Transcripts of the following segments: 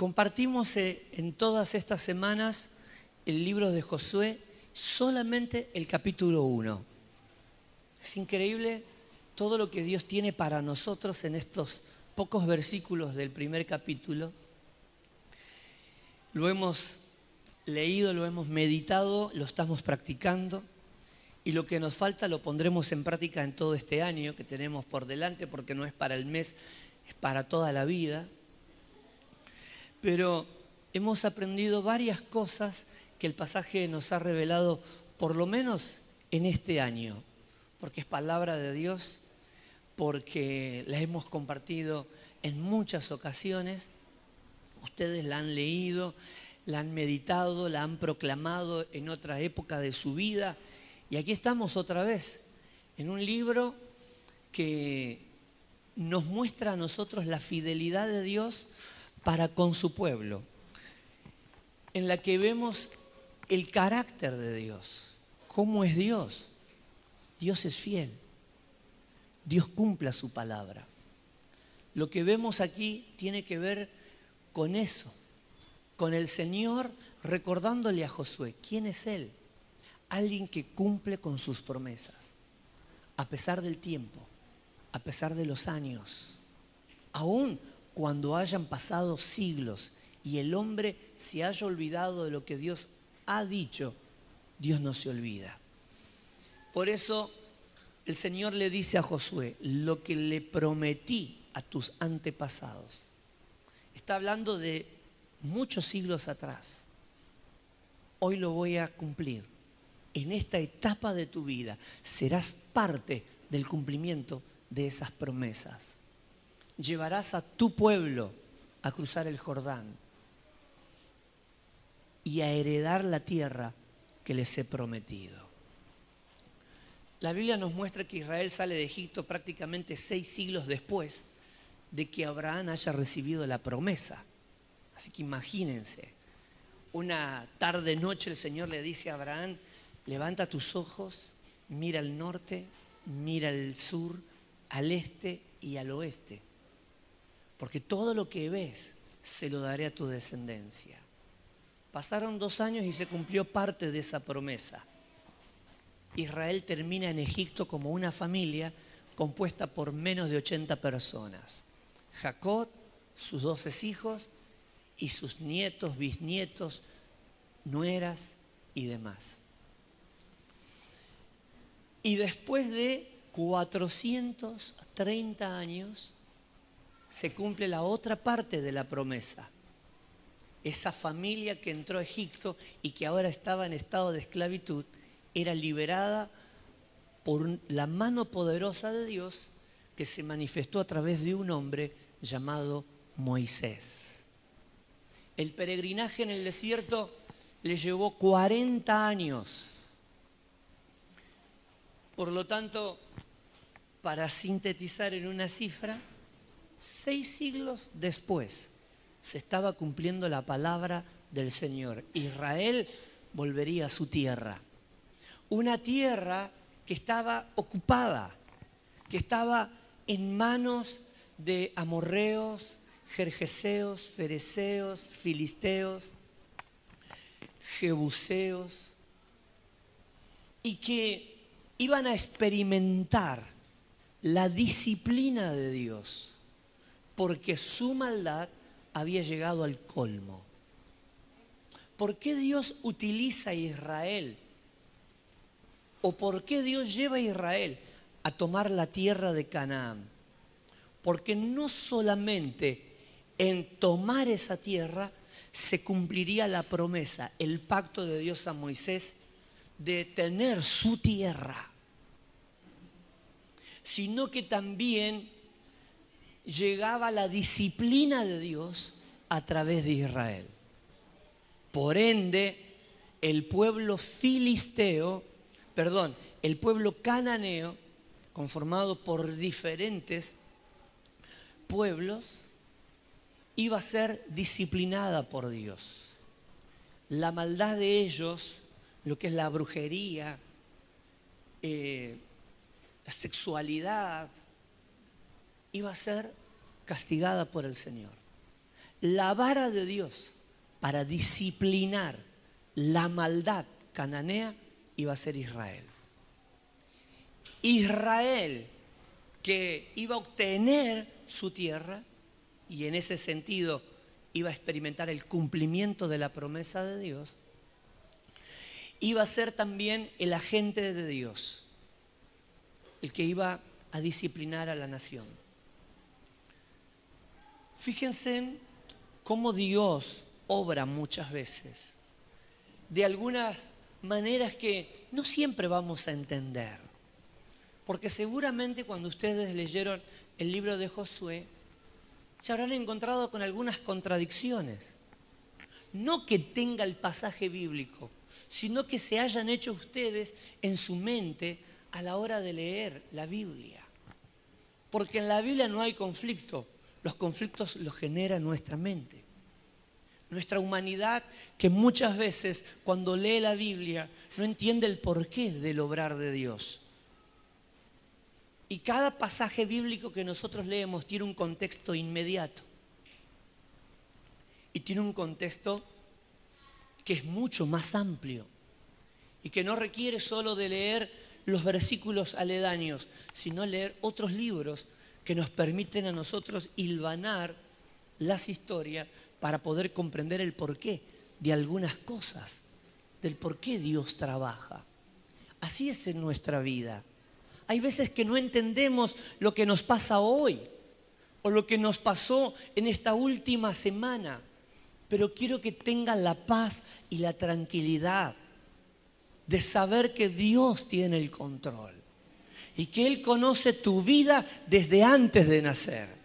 Compartimos eh, en todas estas semanas el libro de Josué, solamente el capítulo 1. Es increíble todo lo que Dios tiene para nosotros en estos pocos versículos del primer capítulo. Lo hemos leído, lo hemos meditado, lo estamos practicando y lo que nos falta lo pondremos en práctica en todo este año que tenemos por delante porque no es para el mes, es para toda la vida pero hemos aprendido varias cosas que el pasaje nos ha revelado, por lo menos en este año, porque es palabra de Dios, porque la hemos compartido en muchas ocasiones, ustedes la han leído, la han meditado, la han proclamado en otra época de su vida, y aquí estamos otra vez, en un libro que nos muestra a nosotros la fidelidad de Dios para con su pueblo, en la que vemos el carácter de Dios. ¿Cómo es Dios? Dios es fiel. Dios cumple su palabra. Lo que vemos aquí tiene que ver con eso, con el Señor recordándole a Josué, ¿quién es Él? Alguien que cumple con sus promesas, a pesar del tiempo, a pesar de los años, aún cuando hayan pasado siglos y el hombre se haya olvidado de lo que Dios ha dicho, Dios no se olvida. Por eso el Señor le dice a Josué, lo que le prometí a tus antepasados. Está hablando de muchos siglos atrás. Hoy lo voy a cumplir. En esta etapa de tu vida serás parte del cumplimiento de esas promesas llevarás a tu pueblo a cruzar el Jordán y a heredar la tierra que les he prometido. La Biblia nos muestra que Israel sale de Egipto prácticamente seis siglos después de que Abraham haya recibido la promesa. Así que imagínense, una tarde noche el Señor le dice a Abraham, levanta tus ojos, mira al norte, mira al sur, al este y al oeste porque todo lo que ves se lo daré a tu descendencia. Pasaron dos años y se cumplió parte de esa promesa. Israel termina en Egipto como una familia compuesta por menos de 80 personas. Jacob, sus doce hijos y sus nietos, bisnietos, nueras y demás. Y después de 430 años, se cumple la otra parte de la promesa. Esa familia que entró a Egipto y que ahora estaba en estado de esclavitud era liberada por la mano poderosa de Dios que se manifestó a través de un hombre llamado Moisés. El peregrinaje en el desierto le llevó 40 años. Por lo tanto, para sintetizar en una cifra, seis siglos después se estaba cumpliendo la palabra del Señor. Israel volvería a su tierra. Una tierra que estaba ocupada, que estaba en manos de amorreos, jerjeseos, fereceos, filisteos, jebuseos, y que iban a experimentar la disciplina de Dios porque su maldad había llegado al colmo. ¿Por qué Dios utiliza a Israel? ¿O por qué Dios lleva a Israel a tomar la tierra de Canaán? Porque no solamente en tomar esa tierra se cumpliría la promesa, el pacto de Dios a Moisés de tener su tierra, sino que también llegaba la disciplina de Dios a través de Israel. Por ende, el pueblo filisteo, perdón, el pueblo cananeo, conformado por diferentes pueblos, iba a ser disciplinada por Dios. La maldad de ellos, lo que es la brujería, eh, la sexualidad, iba a ser castigada por el Señor. la vara de Dios para disciplinar la maldad cananea iba a ser Israel. Israel que iba a obtener su tierra y en ese sentido iba a experimentar el cumplimiento de la promesa de Dios, iba a ser también el agente de Dios, el que iba a disciplinar a la nación. Fíjense cómo Dios obra muchas veces, de algunas maneras que no siempre vamos a entender. Porque seguramente cuando ustedes leyeron el libro de Josué, se habrán encontrado con algunas contradicciones. No que tenga el pasaje bíblico, sino que se hayan hecho ustedes en su mente a la hora de leer la Biblia. Porque en la Biblia no hay conflicto, los conflictos los genera nuestra mente. Nuestra humanidad que muchas veces cuando lee la Biblia no entiende el porqué del obrar de Dios. Y cada pasaje bíblico que nosotros leemos tiene un contexto inmediato. Y tiene un contexto que es mucho más amplio. Y que no requiere solo de leer los versículos aledaños, sino leer otros libros que nos permiten a nosotros hilvanar las historias para poder comprender el porqué de algunas cosas, del por qué Dios trabaja. Así es en nuestra vida. Hay veces que no entendemos lo que nos pasa hoy o lo que nos pasó en esta última semana, pero quiero que tengan la paz y la tranquilidad de saber que Dios tiene el control y que Él conoce tu vida desde antes de nacer.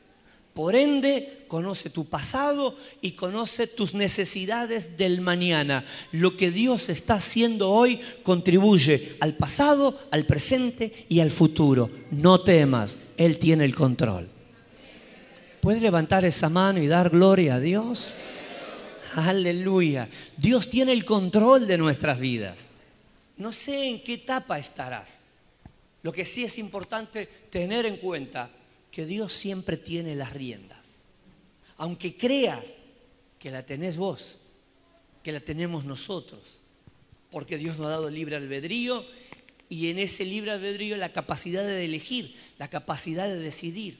Por ende, conoce tu pasado y conoce tus necesidades del mañana. Lo que Dios está haciendo hoy contribuye al pasado, al presente y al futuro. No temas, Él tiene el control. ¿Puedes levantar esa mano y dar gloria a Dios? Aleluya. Dios tiene el control de nuestras vidas. No sé en qué etapa estarás. Lo que sí es importante tener en cuenta que Dios siempre tiene las riendas. Aunque creas que la tenés vos, que la tenemos nosotros, porque Dios nos ha dado libre albedrío y en ese libre albedrío la capacidad de elegir, la capacidad de decidir.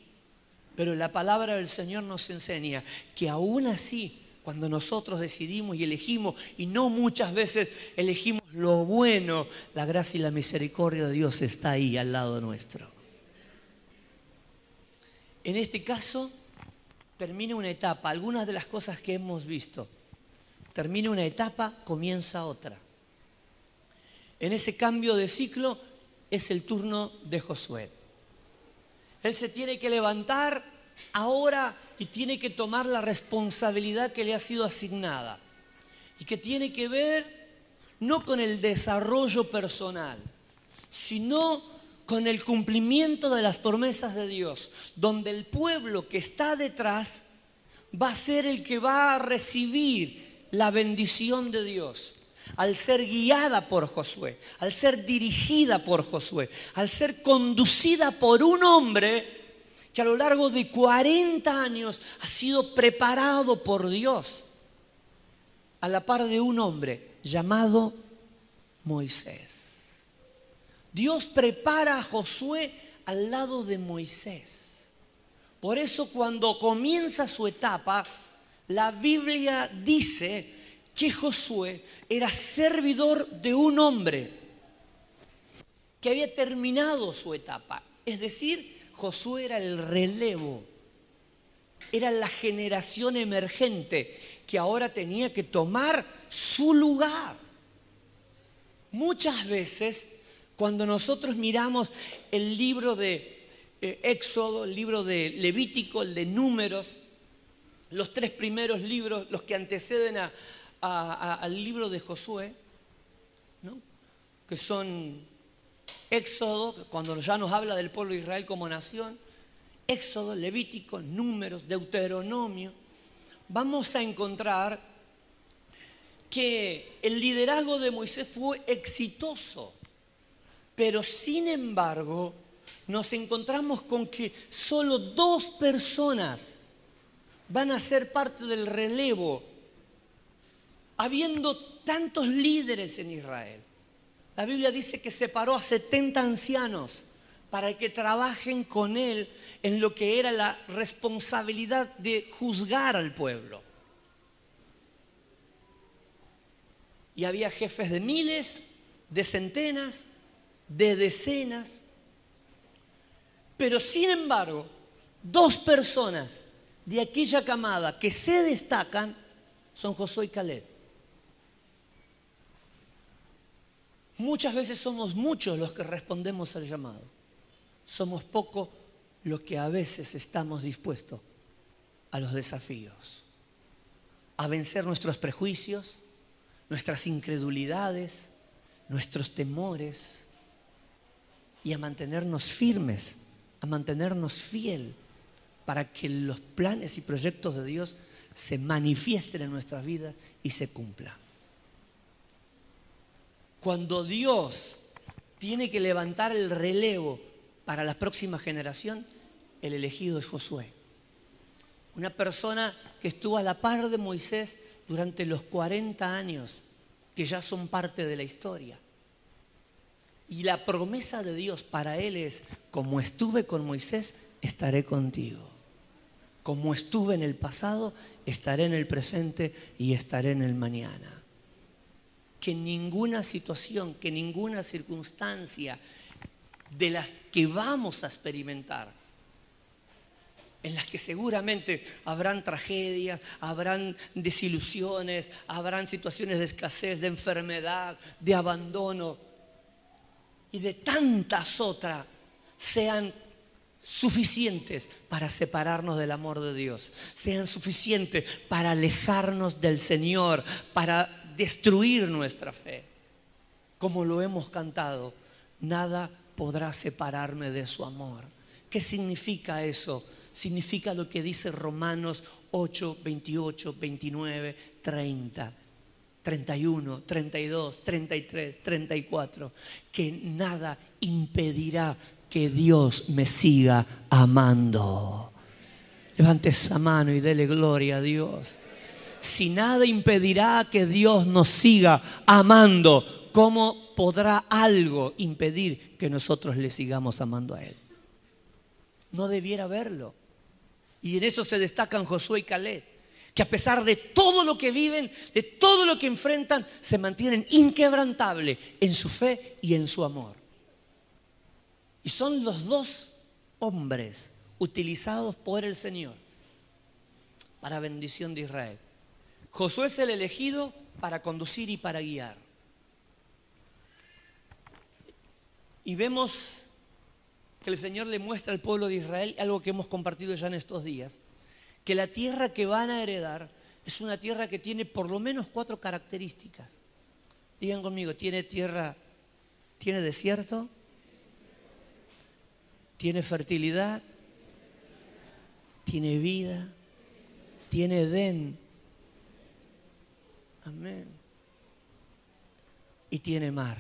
Pero la palabra del Señor nos enseña que aún así, cuando nosotros decidimos y elegimos, y no muchas veces elegimos lo bueno, la gracia y la misericordia de Dios está ahí al lado nuestro. En este caso, termina una etapa, algunas de las cosas que hemos visto. Termina una etapa, comienza otra. En ese cambio de ciclo es el turno de Josué. Él se tiene que levantar ahora y tiene que tomar la responsabilidad que le ha sido asignada y que tiene que ver no con el desarrollo personal, sino con el cumplimiento de las promesas de Dios, donde el pueblo que está detrás va a ser el que va a recibir la bendición de Dios. Al ser guiada por Josué, al ser dirigida por Josué, al ser conducida por un hombre que a lo largo de 40 años ha sido preparado por Dios, a la par de un hombre llamado Moisés. Dios prepara a Josué al lado de Moisés. Por eso cuando comienza su etapa, la Biblia dice que Josué era servidor de un hombre que había terminado su etapa. Es decir, Josué era el relevo, era la generación emergente que ahora tenía que tomar su lugar. Muchas veces cuando nosotros miramos el libro de eh, Éxodo, el libro de Levítico, el de Números, los tres primeros libros, los que anteceden al libro de Josué, que son Éxodo, cuando ya nos habla del pueblo de Israel como nación, Éxodo, Levítico, Números, Deuteronomio, vamos a encontrar que el liderazgo de Moisés fue exitoso. Pero sin embargo, nos encontramos con que solo dos personas van a ser parte del relevo, habiendo tantos líderes en Israel. La Biblia dice que separó a 70 ancianos para que trabajen con él en lo que era la responsabilidad de juzgar al pueblo. Y había jefes de miles, de centenas, de decenas. Pero sin embargo, dos personas de aquella camada que se destacan son Josué y Caleb. Muchas veces somos muchos los que respondemos al llamado. Somos pocos los que a veces estamos dispuestos a los desafíos, a vencer nuestros prejuicios, nuestras incredulidades, nuestros temores y a mantenernos firmes, a mantenernos fiel para que los planes y proyectos de Dios se manifiesten en nuestras vidas y se cumplan. Cuando Dios tiene que levantar el relevo para la próxima generación, el elegido es Josué. Una persona que estuvo a la par de Moisés durante los 40 años que ya son parte de la historia. Y la promesa de Dios para él es, como estuve con Moisés, estaré contigo. Como estuve en el pasado, estaré en el presente y estaré en el mañana. Que ninguna situación, que ninguna circunstancia de las que vamos a experimentar, en las que seguramente habrán tragedias, habrán desilusiones, habrán situaciones de escasez, de enfermedad, de abandono y de tantas otras, sean suficientes para separarnos del amor de Dios, sean suficientes para alejarnos del Señor, para destruir nuestra fe. Como lo hemos cantado, nada podrá separarme de su amor. ¿Qué significa eso? significa lo que dice Romanos 8, 28, 29, 30. 31, 32, 33, 34, que nada impedirá que Dios me siga amando. Levante esa mano y dele gloria a Dios. Si nada impedirá que Dios nos siga amando, ¿cómo podrá algo impedir que nosotros le sigamos amando a Él? No debiera verlo. Y en eso se destacan Josué y Caleb, que a pesar de todo lo que viven, de todo lo que enfrentan, se mantienen inquebrantables en su fe y en su amor. Y son los dos hombres utilizados por el Señor para bendición de Israel. Josué es el elegido para conducir y para guiar. Y vemos que el Señor le muestra al pueblo de Israel, algo que hemos compartido ya en estos días, que la tierra que van a heredar es una tierra que tiene por lo menos cuatro características. Digan conmigo, tiene tierra, tiene desierto, tiene fertilidad, tiene vida, tiene Edén. Amén. Y tiene mar,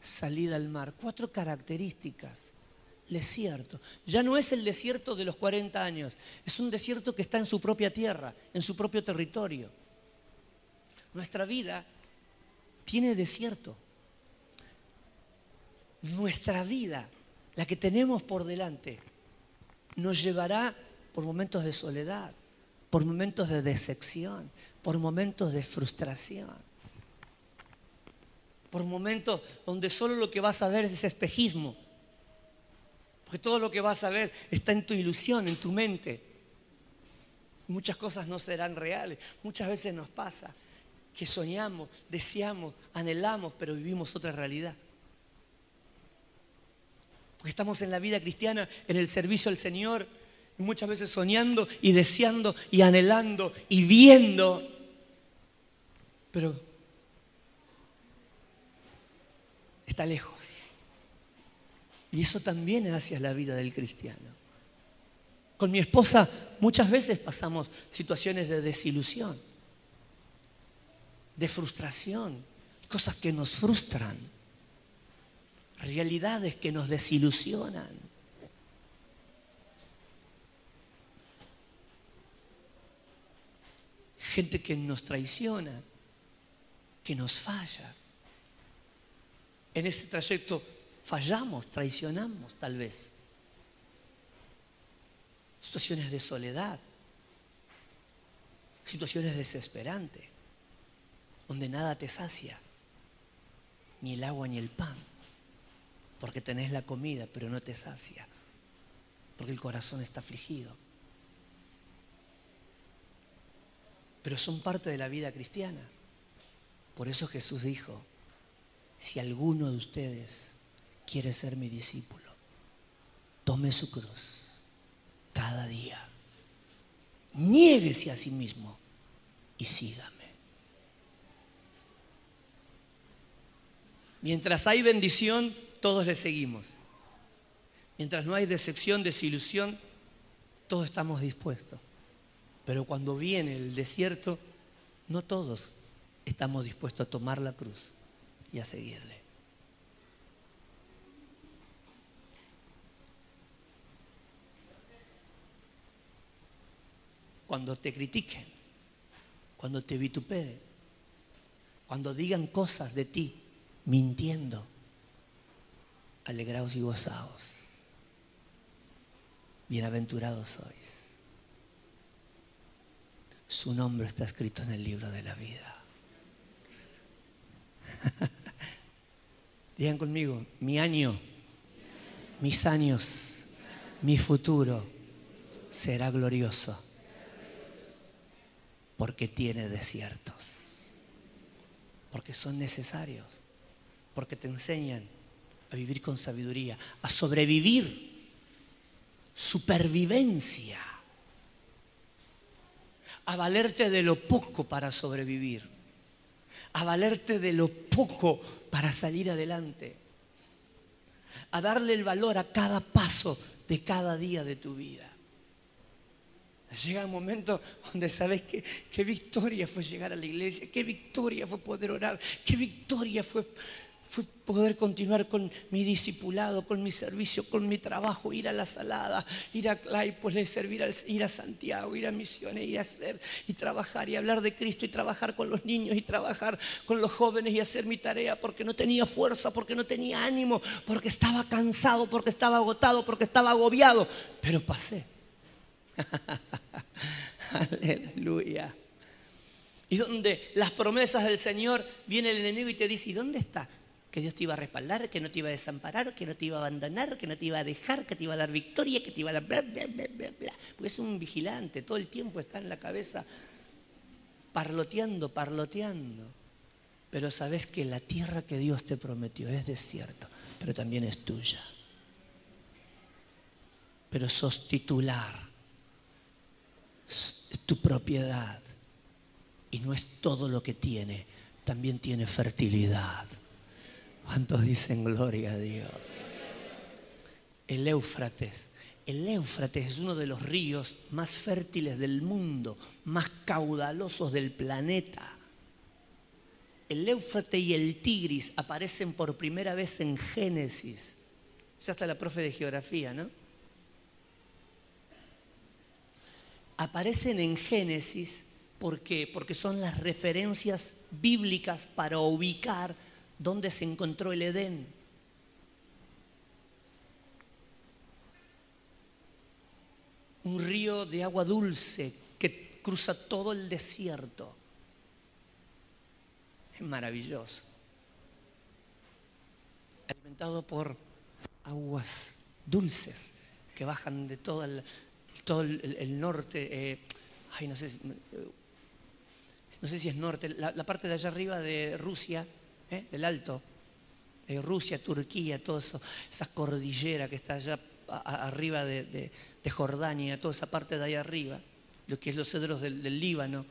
salida al mar. Cuatro características desierto. Ya no es el desierto de los 40 años, es un desierto que está en su propia tierra, en su propio territorio. Nuestra vida tiene desierto. Nuestra vida, la que tenemos por delante, nos llevará por momentos de soledad, por momentos de decepción, por momentos de frustración, por momentos donde solo lo que vas a ver es espejismo porque todo lo que vas a ver está en tu ilusión, en tu mente. Muchas cosas no serán reales. Muchas veces nos pasa que soñamos, deseamos, anhelamos, pero vivimos otra realidad. Porque estamos en la vida cristiana, en el servicio al Señor, muchas veces soñando y deseando y anhelando y viendo. Pero está lejos. Y eso también es hacia la vida del cristiano. Con mi esposa muchas veces pasamos situaciones de desilusión, de frustración, cosas que nos frustran, realidades que nos desilusionan. Gente que nos traiciona, que nos falla. En ese trayecto fallamos, traicionamos tal vez. Situaciones de soledad, situaciones desesperantes, donde nada te sacia, ni el agua ni el pan, porque tenés la comida pero no te sacia, porque el corazón está afligido. Pero son parte de la vida cristiana. Por eso Jesús dijo, si alguno de ustedes quiere ser mi discípulo, tome su cruz cada día, niéguese a sí mismo y sígame. Mientras hay bendición, todos le seguimos. Mientras no hay decepción, desilusión, todos estamos dispuestos. Pero cuando viene el desierto, no todos estamos dispuestos a tomar la cruz y a seguirle. Cuando te critiquen, cuando te vituperen, cuando digan cosas de ti mintiendo, alegraos y gozaos. Bienaventurados sois. Su nombre está escrito en el libro de la vida. Digan conmigo, mi año, mis años, mi futuro será glorioso porque tiene desiertos, porque son necesarios, porque te enseñan a vivir con sabiduría, a sobrevivir, supervivencia, a valerte de lo poco para sobrevivir, a valerte de lo poco para salir adelante, a darle el valor a cada paso de cada día de tu vida. Llega un momento donde sabes que, qué victoria fue llegar a la iglesia, qué victoria fue poder orar, qué victoria fue, fue poder continuar con mi discipulado, con mi servicio, con mi trabajo, ir a la salada, ir a Claypole, servir al, ir a Santiago, ir a misiones, ir a hacer y trabajar y hablar de Cristo y trabajar con los niños y trabajar con los jóvenes y hacer mi tarea porque no tenía fuerza, porque no tenía ánimo, porque estaba cansado, porque estaba agotado, porque estaba agobiado, pero pasé. Aleluya. Y donde las promesas del Señor, viene el enemigo y te dice, ¿y dónde está? Que Dios te iba a respaldar, que no te iba a desamparar, que no te iba a abandonar, que no te iba a dejar, que te iba a dar victoria, que te iba a dar bla, bla, bla, bla, bla. Porque es un vigilante, todo el tiempo está en la cabeza parloteando, parloteando. Pero sabes que la tierra que Dios te prometió es desierto, pero también es tuya. Pero sos titular es tu propiedad. Y no es todo lo que tiene, también tiene fertilidad. ¿Cuántos dicen gloria a Dios? El Éufrates. El Éufrates es uno de los ríos más fértiles del mundo, más caudalosos del planeta. El Éufrates y el Tigris aparecen por primera vez en Génesis. Ya está la profe de geografía, ¿no? aparecen en Génesis ¿por porque son las referencias bíblicas para ubicar dónde se encontró el Edén. Un río de agua dulce que cruza todo el desierto. Es maravilloso. Alimentado por aguas dulces que bajan de toda la, todo el, norte, eh, ay, no sé, no sé si es norte, la, parte de allá arriba de Rusia, eh, del Alto, Rusia, Turquía, eso, esa cordillera que está allá arriba de, Jordania, toda esa parte de ahí arriba, lo que es los cedros del, Líbano.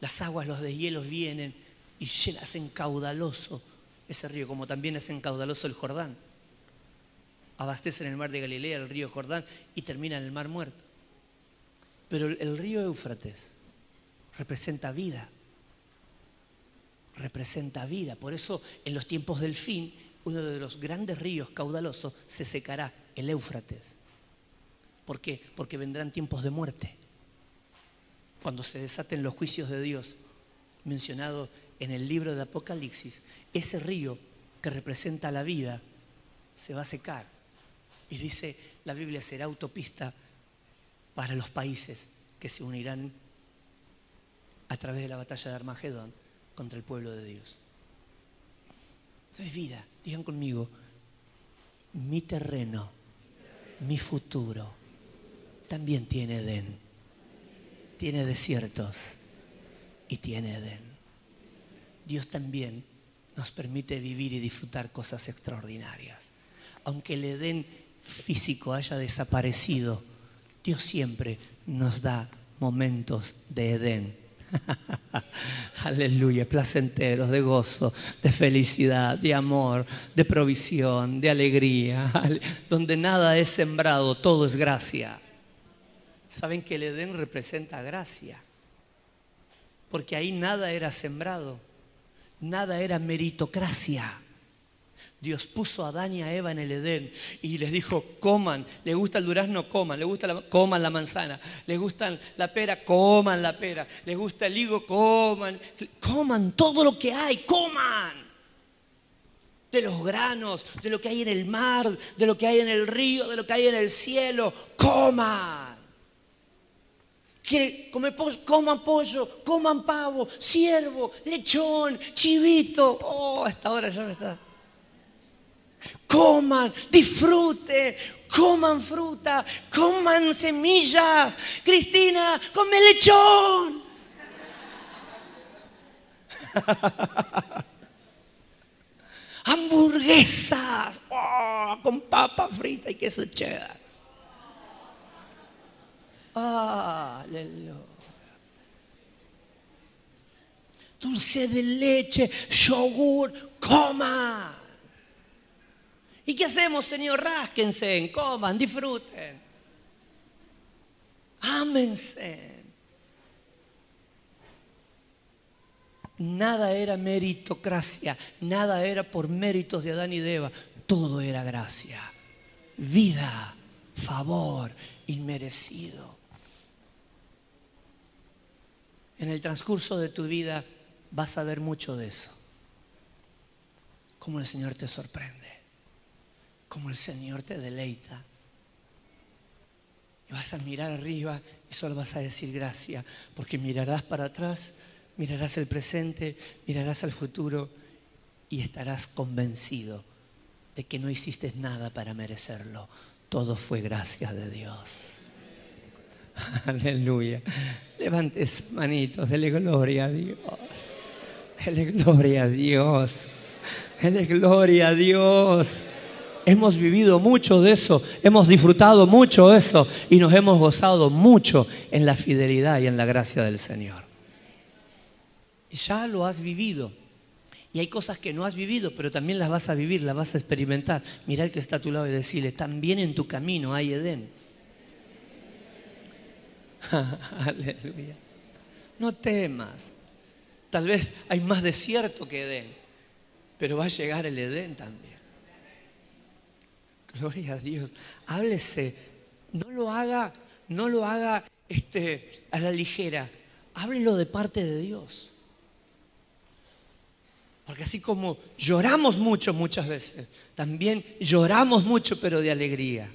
Las aguas, los deshielos vienen y hacen caudaloso ese río, como también hacen caudaloso el Jordán abastecen el mar de Galilea, el río Jordán y terminan el mar muerto. Pero el río Éufrates representa vida, representa vida. Por eso en los tiempos del fin, uno de los grandes ríos caudalosos se secará, el Éufrates. ¿Por qué? Porque vendrán tiempos de muerte. cuando se desaten los juicios de Dios, mencionado en el libro de Apocalipsis, ese río que representa la vida se va a secar. Y dice la Biblia será autopista para los países que se unirán a través de la batalla de Armagedón contra el pueblo de Dios. es vida, digan conmigo, mi terreno, mi futuro, también tiene Edén. Tiene desiertos y tiene Edén. Dios también nos permite vivir y disfrutar cosas extraordinarias. Aunque el Edén físico haya desaparecido, Dios siempre nos da momentos de Edén Aleluya, placenteros, de gozo, de felicidad, de amor, de provisión, de alegría, donde nada es sembrado, todo es gracia. Saben que el Edén representa gracia, porque ahí nada era sembrado, nada era meritocracia. Dios puso a Adán y a Eva en el Edén y les dijo, coman, le gusta el durazno, coman, le gusta la, coman la manzana, les gusta la pera, coman la pera, les gusta el higo, coman, coman todo lo que hay, coman. De los granos, de lo que hay en el mar, de lo que hay en el río, de lo que hay en el cielo, coman. Quiere comer pollo, coman pollo, coman pavo, ciervo, lechón, chivito. Oh, a esta hora ya me está coman, disfruten, coman fruta, coman semillas. Cristina, come lechón. Hamburguesas oh, con papa frita y queso cheddar. aleluya. Dulce de leche, yogur, coma. ¿Y qué hacemos, Señor? Rásquense, coman, disfruten. Ámense. Nada era meritocracia, nada era por méritos de Adán y de Eva, todo era gracia, vida, favor, inmerecido. En el transcurso de tu vida vas a ver mucho de eso, cómo el Señor te sorprende como el Señor te deleita. Vas a mirar arriba y solo vas a decir gracias, porque mirarás para atrás, mirarás el presente, mirarás al futuro y estarás convencido de que no hiciste nada para merecerlo. Todo fue gracias de Dios. Aleluya. Levantes manitos, dele gloria a Dios. Dele gloria a Dios. Dele gloria a Dios. Hemos vivido mucho de eso, hemos disfrutado mucho de eso y nos hemos gozado mucho en la fidelidad y en la gracia del Señor. Ya lo has vivido. Y hay cosas que no has vivido, pero también las vas a vivir, las vas a experimentar. Mira el que está a tu lado y decirle, también en tu camino hay Edén. Aleluya. No temas. Tal vez hay más desierto que Edén, pero va a llegar el Edén también. Gloria a Dios. Háblese. No lo haga, no lo haga este, a la ligera. Háblelo de parte de Dios. Porque así como lloramos mucho muchas veces, también lloramos mucho, pero de alegría.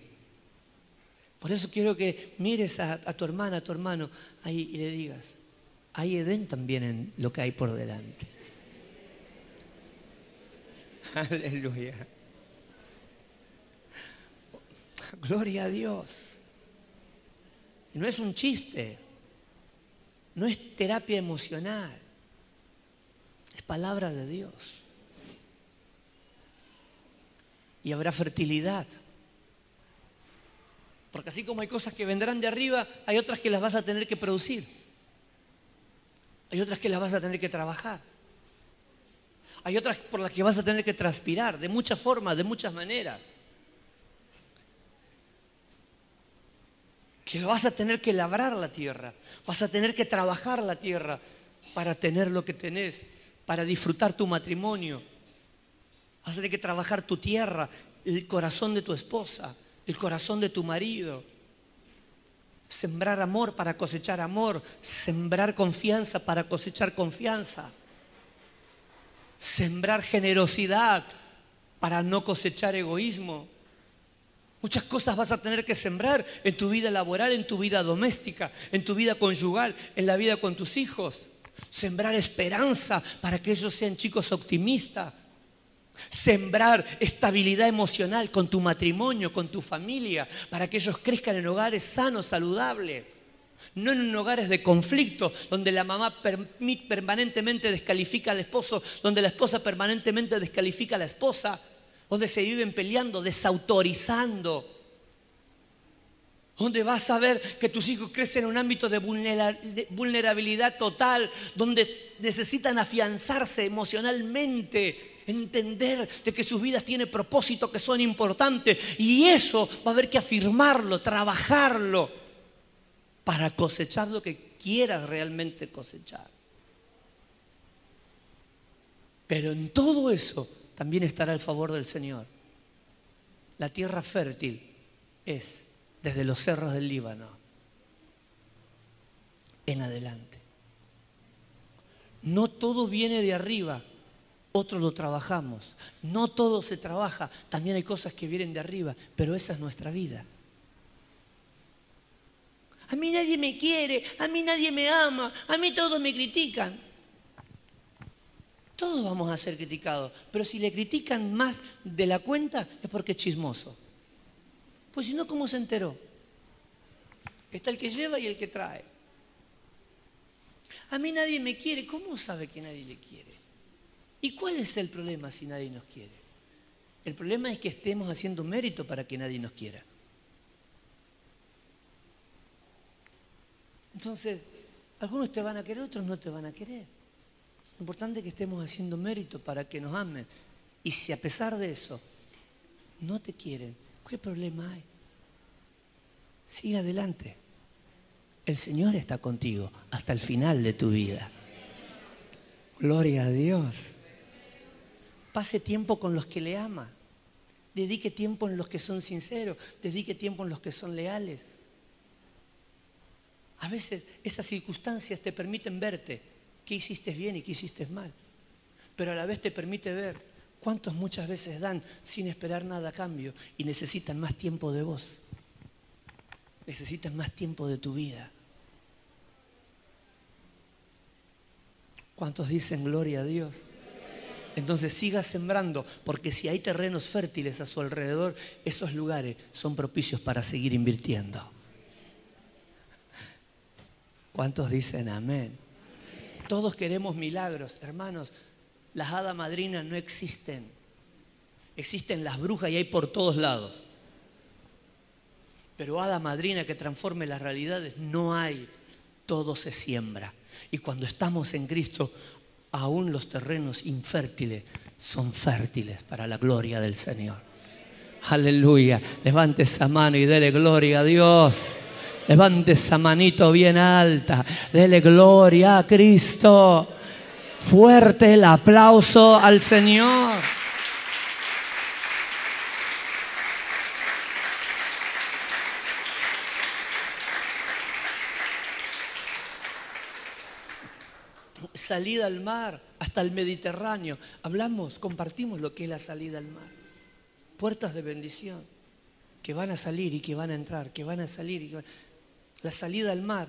Por eso quiero que mires a, tu hermana, a tu hermano, y le digas, hay Edén también en lo que hay por delante. Aleluya. Gloria a Dios. no es un chiste, no es terapia emocional, es palabra de Dios. Y habrá fertilidad. Porque así como hay cosas que vendrán de arriba, hay otras que las vas a tener que producir. Hay otras que las vas a tener que trabajar. Hay otras por las que vas a tener que transpirar, de muchas formas, de muchas maneras. Que vas a tener que labrar la tierra, vas a tener que trabajar la tierra para tener lo que tenés, para disfrutar tu matrimonio. Vas a tener que trabajar tu tierra, el corazón de tu esposa, el corazón de tu marido. Sembrar amor para cosechar amor. Sembrar confianza para cosechar confianza. Sembrar generosidad para no cosechar egoísmo. Muchas cosas vas a tener que sembrar en tu vida laboral, en tu vida doméstica, en tu vida conyugal, en la vida con tus hijos. Sembrar esperanza para que ellos sean chicos optimistas. Sembrar estabilidad emocional con tu matrimonio, con tu familia, para que ellos crezcan en hogares sanos, saludables. No en hogares de conflicto, donde la mamá permanentemente descalifica al esposo, donde la esposa permanentemente descalifica a la esposa donde se viven peleando, desautorizando, donde vas a ver que tus hijos crecen en un ámbito de vulnerabilidad total, donde necesitan afianzarse emocionalmente, entender de que sus vidas tienen propósitos que son importantes y eso va a haber que afirmarlo, trabajarlo para cosechar lo que quieras realmente cosechar. Pero en todo eso también estará el favor del Señor. La tierra fértil es desde los cerros del Líbano en adelante. No todo viene de arriba, otros lo trabajamos. No todo se trabaja, también hay cosas que vienen de arriba, pero esa es nuestra vida. A mí nadie me quiere, a mí nadie me ama, a mí todos me critican. Todos vamos a ser criticados, pero si le critican más de la cuenta es porque es chismoso. Pues si no, ¿cómo se enteró? Está el que lleva y el que trae. A mí nadie me quiere, ¿cómo sabe que nadie le quiere? ¿Y cuál es el problema si nadie nos quiere? El problema es que estemos haciendo mérito para que nadie nos quiera. Entonces, algunos te van a querer, otros no te van a querer importante que estemos haciendo mérito para que nos amen. Y si a pesar de eso no te quieren, ¿qué problema hay? Sigue adelante. El Señor está contigo hasta el final de tu vida. Gloria a Dios. Pase tiempo con los que le ama. Dedique tiempo en los que son sinceros. Dedique tiempo en los que son leales. A veces esas circunstancias te permiten verte qué hiciste bien y qué hiciste mal. Pero a la vez te permite ver cuántos muchas veces dan sin esperar nada a cambio y necesitan más tiempo de vos. Necesitan más tiempo de tu vida. ¿Cuántos dicen gloria a Dios? Entonces siga sembrando, porque si hay terrenos fértiles a su alrededor, esos lugares son propicios para seguir invirtiendo. ¿Cuántos dicen amén? Todos queremos milagros, hermanos. Las hadas madrinas no existen. Existen las brujas y hay por todos lados. Pero hada madrina que transforme las realidades no hay. Todo se siembra. Y cuando estamos en Cristo, aún los terrenos infértiles son fértiles para la gloria del Señor. Aleluya. Levante esa mano y dele gloria a Dios. Levante esa manito bien alta. Dele gloria a Cristo. Fuerte el aplauso al Señor. Salida al mar, hasta el Mediterráneo. Hablamos, compartimos lo que es la salida al mar. Puertas de bendición que van a salir y que van a entrar, que van a salir y que van a la salida al mar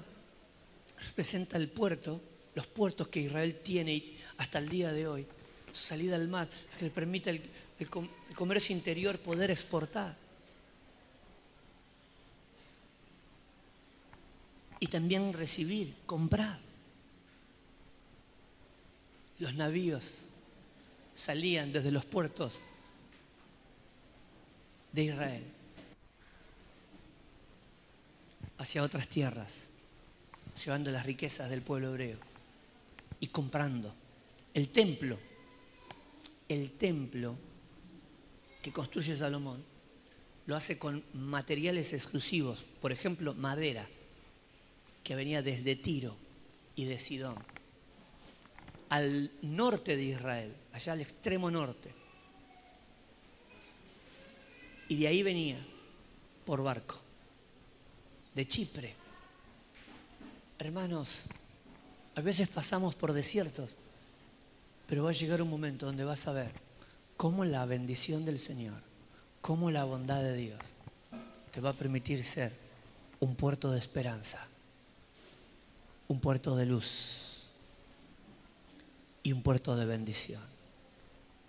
representa el puerto, los puertos que Israel tiene hasta el día de hoy. Su salida al mar, que le permite el, el comercio interior poder exportar. Y también recibir, comprar. Los navíos salían desde los puertos de Israel hacia otras tierras, llevando las riquezas del pueblo hebreo y comprando. El templo, el templo que construye Salomón, lo hace con materiales exclusivos, por ejemplo, madera, que venía desde Tiro y de Sidón, al norte de Israel, allá al extremo norte. Y de ahí venía por barco de Chipre Hermanos, a veces pasamos por desiertos, pero va a llegar un momento donde vas a ver cómo la bendición del Señor, cómo la bondad de Dios te va a permitir ser un puerto de esperanza, un puerto de luz y un puerto de bendición.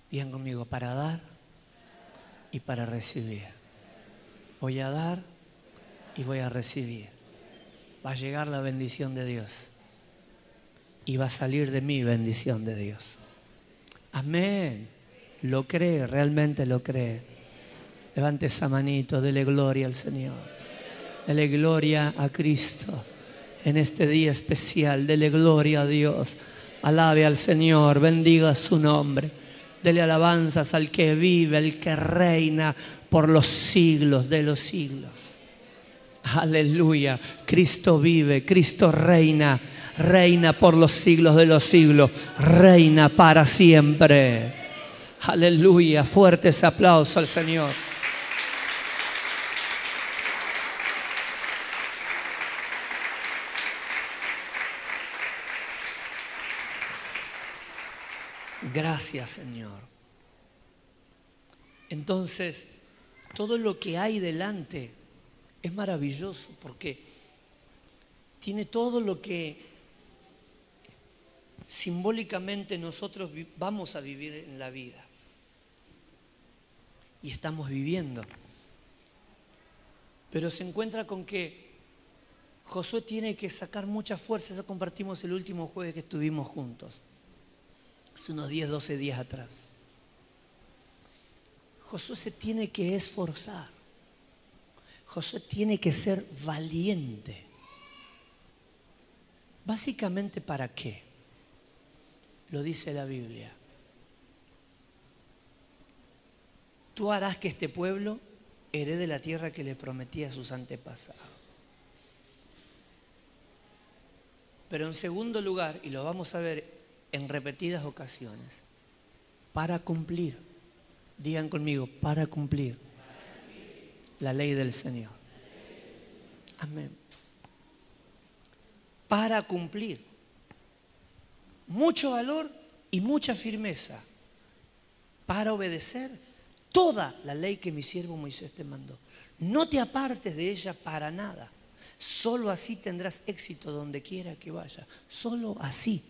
Bien conmigo, para dar y para recibir. Voy a dar y voy a recibir. Va a llegar la bendición de Dios y va a salir de mí bendición de Dios. Amén. Lo cree, realmente lo cree. Levante esa manito, dele gloria al Señor. Dele gloria a Cristo en este día especial. Dele gloria a Dios. Alabe al Señor, bendiga su nombre. Dele alabanzas al que vive, al que reina por los siglos de los siglos. Aleluya. Cristo vive, Cristo reina, reina por los siglos de los siglos, reina para siempre. Aleluya. Fuerte ese aplauso al Señor. Gracias Señor. Entonces, todo lo que hay delante es maravilloso porque tiene todo lo que simbólicamente nosotros vamos a vivir en la vida. Y estamos viviendo. Pero se encuentra con que Josué tiene que sacar mucha fuerza. Eso compartimos el último jueves que estuvimos juntos. Hace unos 10, 12 días atrás. Josué se tiene que esforzar. Josué tiene que ser valiente. Básicamente, ¿para qué? Lo dice la Biblia. Tú harás que este pueblo herede la tierra que le prometía a sus antepasados. Pero en segundo lugar, y lo vamos a ver en repetidas ocasiones, para cumplir, digan conmigo, para cumplir la ley del Señor. Amén. Para cumplir. Mucho valor y mucha firmeza para obedecer toda la ley que mi siervo Moisés te mandó. No te apartes de ella para nada. Solo así tendrás éxito donde quiera que vaya. Solo así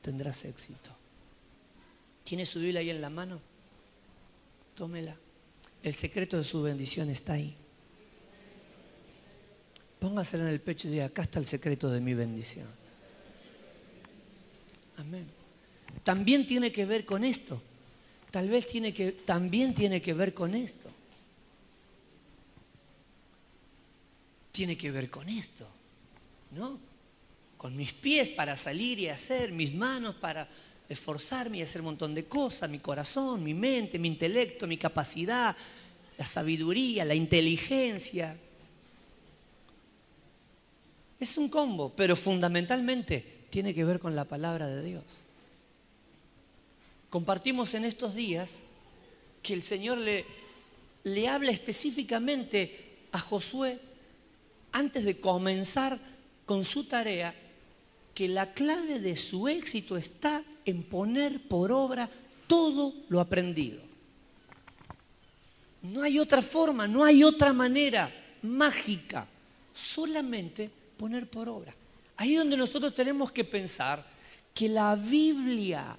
tendrás éxito. ¿Tiene su Biblia ahí en la mano? Tómela. El secreto de su bendición está ahí. Póngasela en el pecho y diga, acá está el secreto de mi bendición. Amén. También tiene que ver con esto. Tal vez tiene que, también tiene que ver con esto. Tiene que ver con esto. ¿No? Con mis pies para salir y hacer, mis manos para esforzarme y hacer un montón de cosas, mi corazón, mi mente, mi intelecto, mi capacidad, la sabiduría, la inteligencia. Es un combo, pero fundamentalmente tiene que ver con la palabra de Dios. Compartimos en estos días que el Señor le, le habla específicamente a Josué antes de comenzar con su tarea que la clave de su éxito está en poner por obra todo lo aprendido. No hay otra forma, no hay otra manera mágica, solamente poner por obra. Ahí es donde nosotros tenemos que pensar que la Biblia,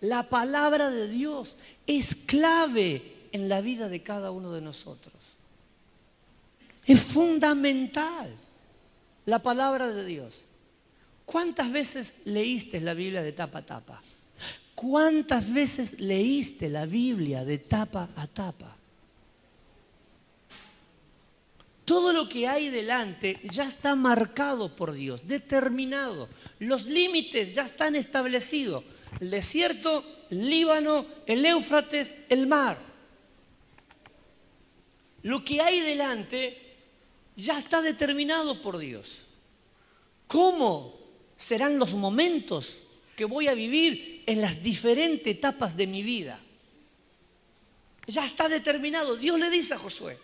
la palabra de Dios, es clave en la vida de cada uno de nosotros. Es fundamental la palabra de Dios. ¿Cuántas veces leíste la Biblia de tapa a tapa? ¿Cuántas veces leíste la Biblia de tapa a tapa? Todo lo que hay delante ya está marcado por Dios, determinado. Los límites ya están establecidos. El desierto, el Líbano, el Éufrates, el mar. Lo que hay delante ya está determinado por Dios. ¿Cómo serán los momentos que voy a vivir en las diferentes etapas de mi vida. Ya está determinado. Dios le dice a Josué,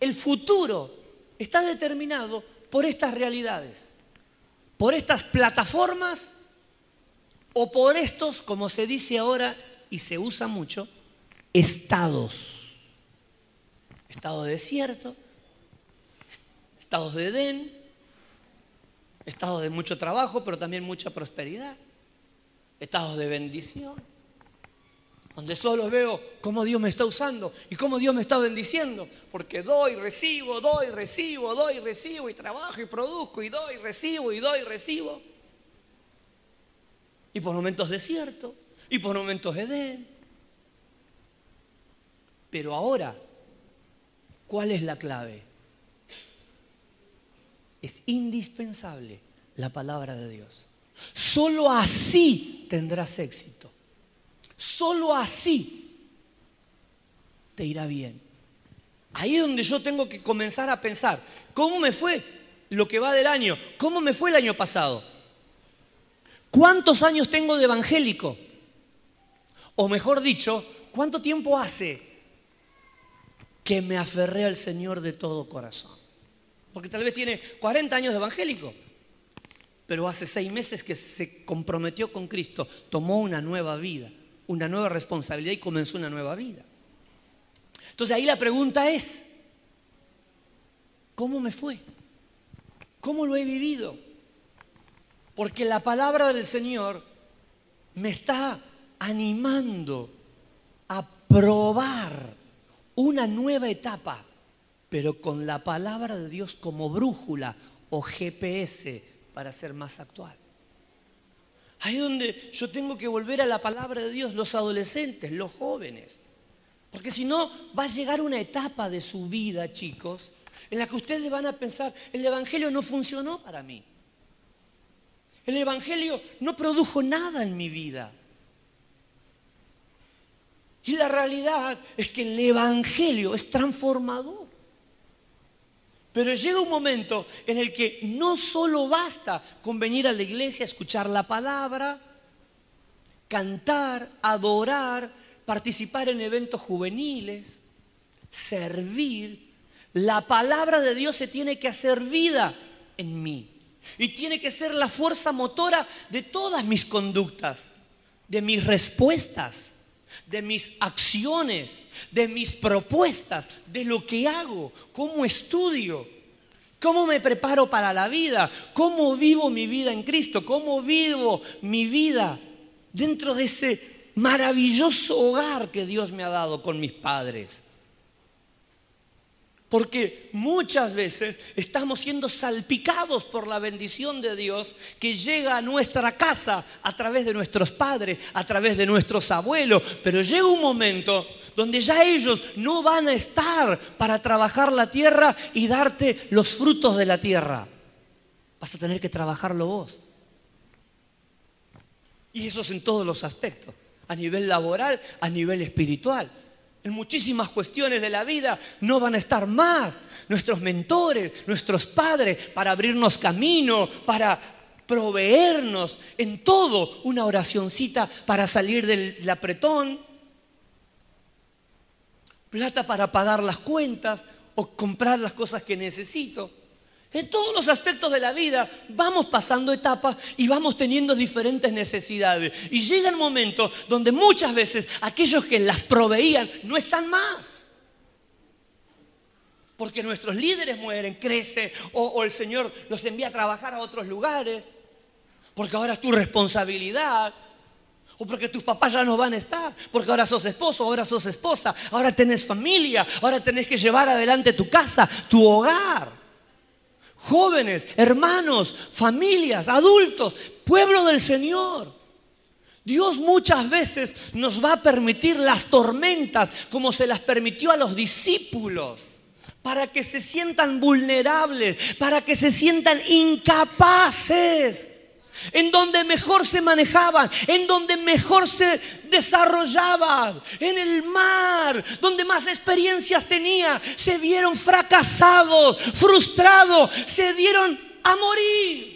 el futuro está determinado por estas realidades. por estas plataformas o por estos, como se dice ahora y se usa mucho, estados. Estado de desierto, estados de Edén, estados de mucho trabajo, pero también mucha prosperidad, estados de bendición, donde solo veo cómo Dios me está usando y cómo Dios me está bendiciendo, porque doy, recibo, doy, recibo, doy, recibo y trabajo y produzco y doy, recibo y doy, recibo. Y por momentos desierto y por momentos Edén. Pero ahora, ¿cuál es la clave? Es indispensable la palabra de Dios. Solo así tendrás éxito. Solo así te irá bien. Ahí es donde yo tengo que comenzar a pensar, ¿cómo me fue lo que va del año? ¿Cómo me fue el año pasado? ¿Cuántos años tengo de evangélico? O mejor dicho, ¿cuánto tiempo hace que me aferré al Señor de todo corazón? Porque tal vez tiene 40 años de evangélico, pero hace seis meses que se comprometió con Cristo, tomó una nueva vida, una nueva responsabilidad y comenzó una nueva vida. Entonces ahí la pregunta es, ¿cómo me fue? ¿Cómo lo he vivido? Porque la palabra del Señor me está animando a probar una nueva etapa, pero con la palabra de Dios como brújula o GPS para ser más actual. Ahí donde yo tengo que volver a la palabra de Dios, los adolescentes, los jóvenes. Porque si no, va a llegar una etapa de su vida, chicos, en la que ustedes van a pensar, el Evangelio no funcionó para mí. El Evangelio no produjo nada en mi vida. Y la realidad es que el Evangelio es transformador. Pero llega un momento en el que no solo basta con venir a la iglesia escuchar la palabra, cantar, adorar, participar en eventos juveniles, servir. La palabra de Dios se tiene que hacer vida en mí. Y tiene que ser la fuerza motora de todas mis conductas, de mis respuestas, de mis acciones, de mis propuestas, de lo que hago, cómo estudio, cómo me preparo para la vida, cómo vivo mi vida en Cristo, cómo vivo mi vida dentro de ese maravilloso hogar que Dios me ha dado con mis padres. Porque muchas veces estamos siendo salpicados por la bendición de Dios que llega a nuestra casa a través de nuestros padres, a través de nuestros abuelos. Pero llega un momento donde ya ellos no van a estar para trabajar la tierra y darte los frutos de la tierra. Vas a tener que trabajarlo vos. Y eso es en todos los aspectos, a nivel laboral, a nivel espiritual en muchísimas cuestiones de la vida no van a estar más nuestros mentores, nuestros padres, para abrirnos camino, para proveernos en todo una oracioncita para salir del apretón, plata para pagar las cuentas o comprar las cosas que necesito. En todos los aspectos de la vida vamos pasando etapas y vamos teniendo diferentes necesidades. Y llega el momento donde muchas veces aquellos que las proveían no están más. Porque nuestros líderes mueren, crecen o, o el Señor los envía a trabajar a otros lugares. Porque ahora es tu responsabilidad. O porque tus papás ya no van a estar, porque ahora sos esposo, ahora sos esposa, ahora tenés familia, ahora tenés que llevar adelante tu casa, tu hogar jóvenes, hermanos, familias, adultos, pueblo del Señor. Dios muchas veces nos va a permitir las tormentas como se las permitió a los discípulos, para que se sientan vulnerables, para que se sientan incapaces en donde mejor se manejaban, en donde mejor se desarrollaban, en el mar, donde más experiencias tenía, se vieron fracasados, frustrados, se dieron a morir.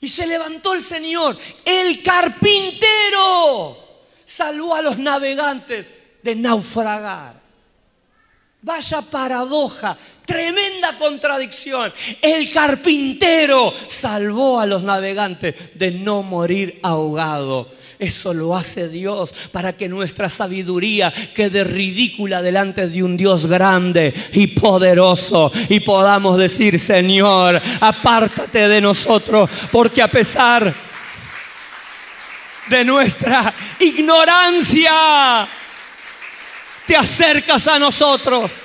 Y se levantó el Señor, el carpintero, salvó a los navegantes de naufragar. Vaya paradoja, tremenda contradicción. El carpintero salvó a los navegantes de no morir ahogado. Eso lo hace Dios para que nuestra sabiduría quede ridícula delante de un Dios grande y poderoso y podamos decir, Señor, apártate de nosotros, porque a pesar de nuestra ignorancia, te acercas a nosotros.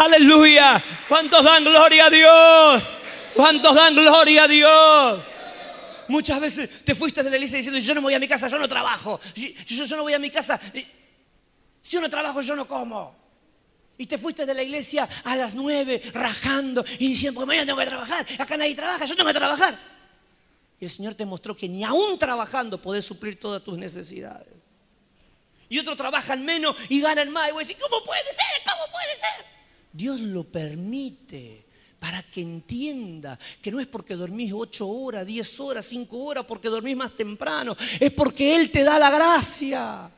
Aleluya. ¿Cuántos dan gloria a Dios? ¿Cuántos dan gloria a Dios? Muchas veces te fuiste de la iglesia diciendo, yo no voy a mi casa, yo no trabajo. Yo, no voy a mi casa. Si yo no trabajo, yo no como. Y te fuiste de la iglesia a las nueve rajando y diciendo, pues mañana tengo que trabajar. Acá nadie trabaja, yo tengo que trabajar. Y el Señor te mostró que ni aún trabajando podés suplir todas tus necesidades y otros trabajan menos y ganan más. Y voy a decir, ¿cómo puede ser? ¿Cómo puede ser? Dios lo permite para que entienda que no es porque dormís ocho horas, diez horas, cinco horas, porque dormís más temprano, es porque Él te da la gracia.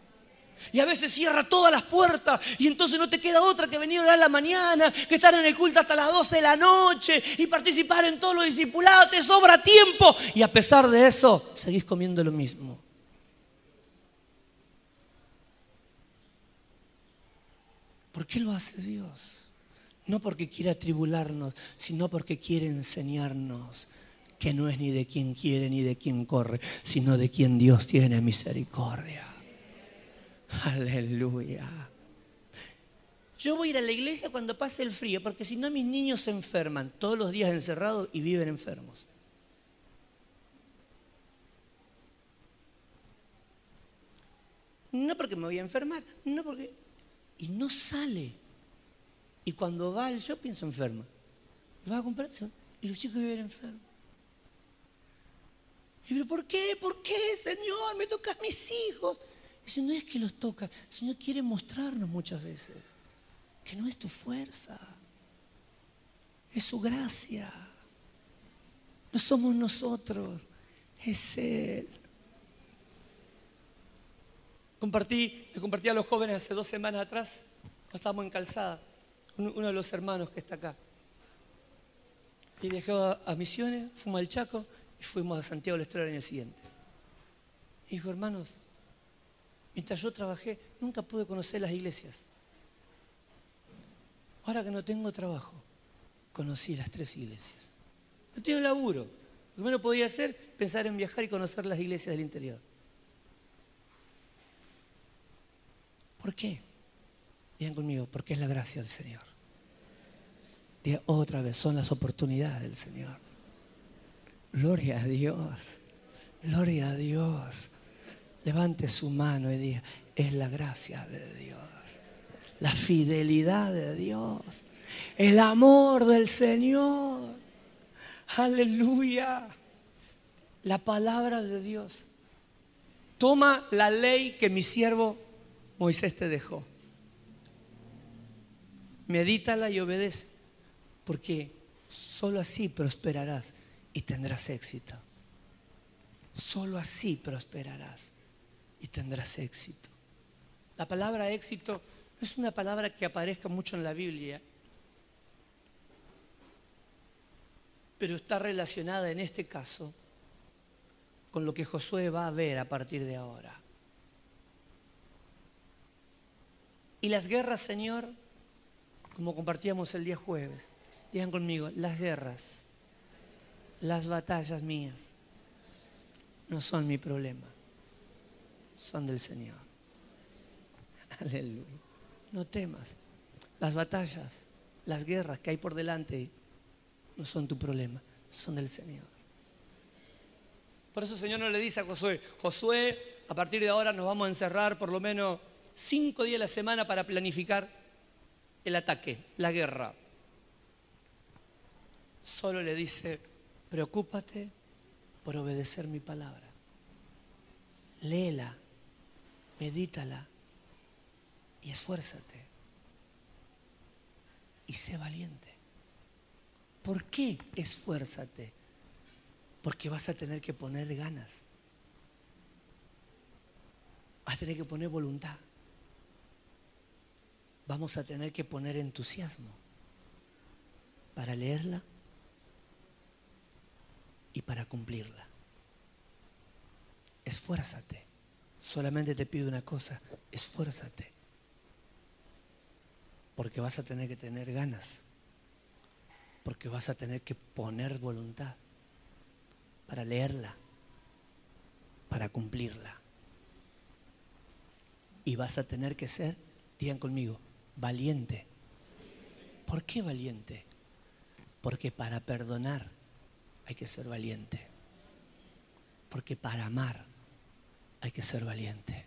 Y a veces cierra todas las puertas y entonces no te queda otra que venir a orar la mañana, que estar en el culto hasta las 12 de la noche y participar en todos los discipulados, te sobra tiempo. Y a pesar de eso, seguís comiendo lo mismo. ¿Por qué lo hace Dios? No porque quiere atribularnos, sino porque quiere enseñarnos que no es ni de quien quiere ni de quien corre, sino de quien Dios tiene misericordia. Aleluya. Yo voy a ir a la iglesia cuando pase el frío, porque si no mis niños se enferman todos los días encerrados y viven enfermos. No porque me voy a enfermar, no porque y no sale. Y cuando va al shopping se enferma. Y va a comprar y los chicos viven enfermos. Y pero ¿por qué? ¿Por qué, Señor? Me toca a mis hijos. Y dice, no es que los toca, el Señor quiere mostrarnos muchas veces que no es tu fuerza, es su gracia. No somos nosotros, es Él. Compartí, le compartí a los jóvenes hace dos semanas atrás, estábamos en Calzada, uno de los hermanos que está acá. Y dejó a, Misiones, fuimos al Chaco y fuimos a Santiago del Estero el año siguiente. Y dijo, hermanos, mientras yo trabajé, nunca pude conocer las iglesias. Ahora que no tengo trabajo, conocí las tres iglesias. No tengo laburo. Lo que menos podía hacer, pensar en viajar y conocer las iglesias del interior. ¿Por qué? Digan conmigo, porque es la gracia del Señor. Digan otra vez, son las oportunidades del Señor. Gloria a Dios. Gloria a Dios. Levante su mano y diga, es la gracia de Dios. La fidelidad de Dios. El amor del Señor. Aleluya. La palabra de Dios. Toma la ley que mi siervo Moisés te dejó. Medítala y obedece, porque solo así prosperarás y tendrás éxito. Solo así prosperarás y tendrás éxito. La palabra éxito no es una palabra que aparezca mucho en la Biblia, pero está relacionada en este caso con lo que Josué va a ver a partir de ahora. Y las guerras, Señor, como compartíamos el día jueves, digan conmigo, las guerras, las batallas mías, no son mi problema, son del Señor. Aleluya. No temas. Las batallas, las guerras que hay por delante no son tu problema, son del Señor. Por eso el Señor no le dice a Josué, Josué, a partir de ahora nos vamos a encerrar por lo menos cinco días a la semana para planificar el ataque, la guerra. Solo le dice, preocúpate por obedecer mi palabra. Léela, medítala y esfuérzate. Y sé valiente. ¿Por qué esfuérzate? Porque vas a tener que poner ganas. Vas a tener que poner voluntad. Vamos a tener que poner entusiasmo para leerla y para cumplirla. Esfuérzate. Solamente te pido una cosa, esfuérzate. Porque vas a tener que tener ganas. Porque vas a tener que poner voluntad para leerla, para cumplirla. Y vas a tener que ser, digan conmigo, valiente. ¿Por qué valiente? Porque para perdonar hay que ser valiente. Porque para amar hay que ser valiente.